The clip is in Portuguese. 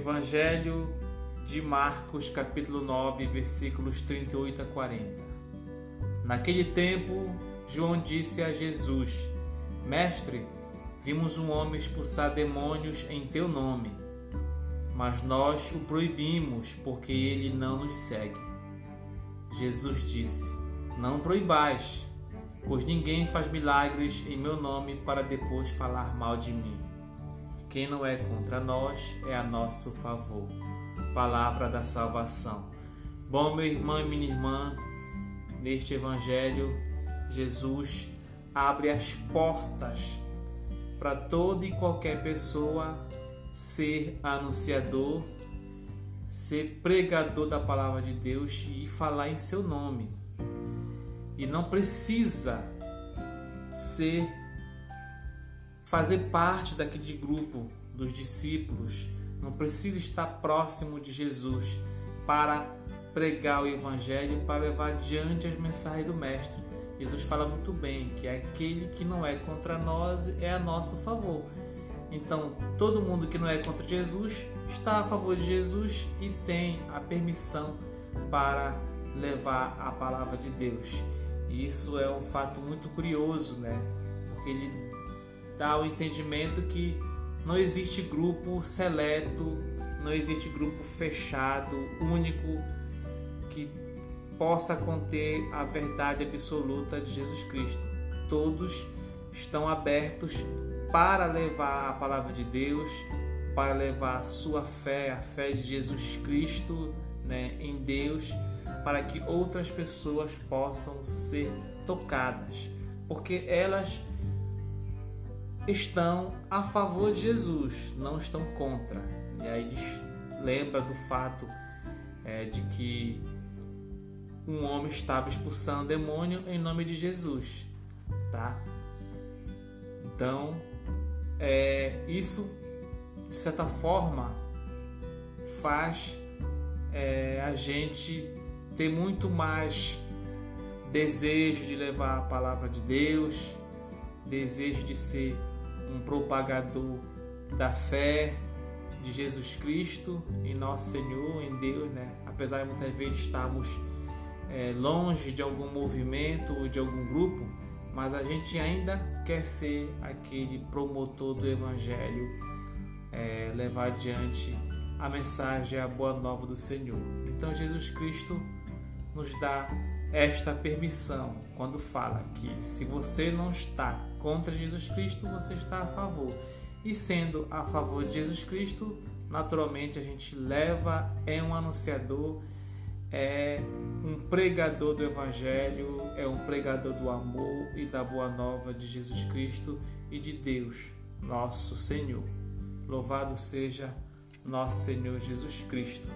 Evangelho de Marcos, capítulo 9, versículos 38 a 40. Naquele tempo, João disse a Jesus: Mestre, vimos um homem expulsar demônios em teu nome, mas nós o proibimos porque ele não nos segue. Jesus disse: Não proibais, pois ninguém faz milagres em meu nome para depois falar mal de mim. Quem não é contra nós é a nosso favor. Palavra da salvação. Bom, meu irmão e minha irmã, neste evangelho, Jesus abre as portas para toda e qualquer pessoa ser anunciador, ser pregador da palavra de Deus e falar em seu nome. E não precisa ser fazer parte daquele grupo dos discípulos, não precisa estar próximo de Jesus para pregar o evangelho, para levar adiante as mensagens do mestre. Jesus fala muito bem que aquele que não é contra nós é a nosso favor. Então, todo mundo que não é contra Jesus está a favor de Jesus e tem a permissão para levar a palavra de Deus. E isso é um fato muito curioso, né? Porque ele dá o entendimento que não existe grupo seleto, não existe grupo fechado, único, que possa conter a verdade absoluta de Jesus Cristo. Todos estão abertos para levar a palavra de Deus, para levar a sua fé, a fé de Jesus Cristo né, em Deus, para que outras pessoas possam ser tocadas, porque elas estão a favor de Jesus, não estão contra. E aí lembra do fato é, de que um homem estava expulsando demônio em nome de Jesus, tá? Então, é, isso de certa forma faz é, a gente ter muito mais desejo de levar a palavra de Deus, desejo de ser um propagador da fé de Jesus Cristo em nosso Senhor, em Deus, né? Apesar de muitas vezes estarmos é, longe de algum movimento ou de algum grupo, mas a gente ainda quer ser aquele promotor do Evangelho, é, levar adiante a mensagem, a boa nova do Senhor. Então Jesus Cristo nos dá esta permissão quando fala que se você não está contra Jesus Cristo, você está a favor. E sendo a favor de Jesus Cristo, naturalmente a gente leva, é um anunciador, é um pregador do Evangelho, é um pregador do amor e da boa nova de Jesus Cristo e de Deus, nosso Senhor. Louvado seja nosso Senhor Jesus Cristo.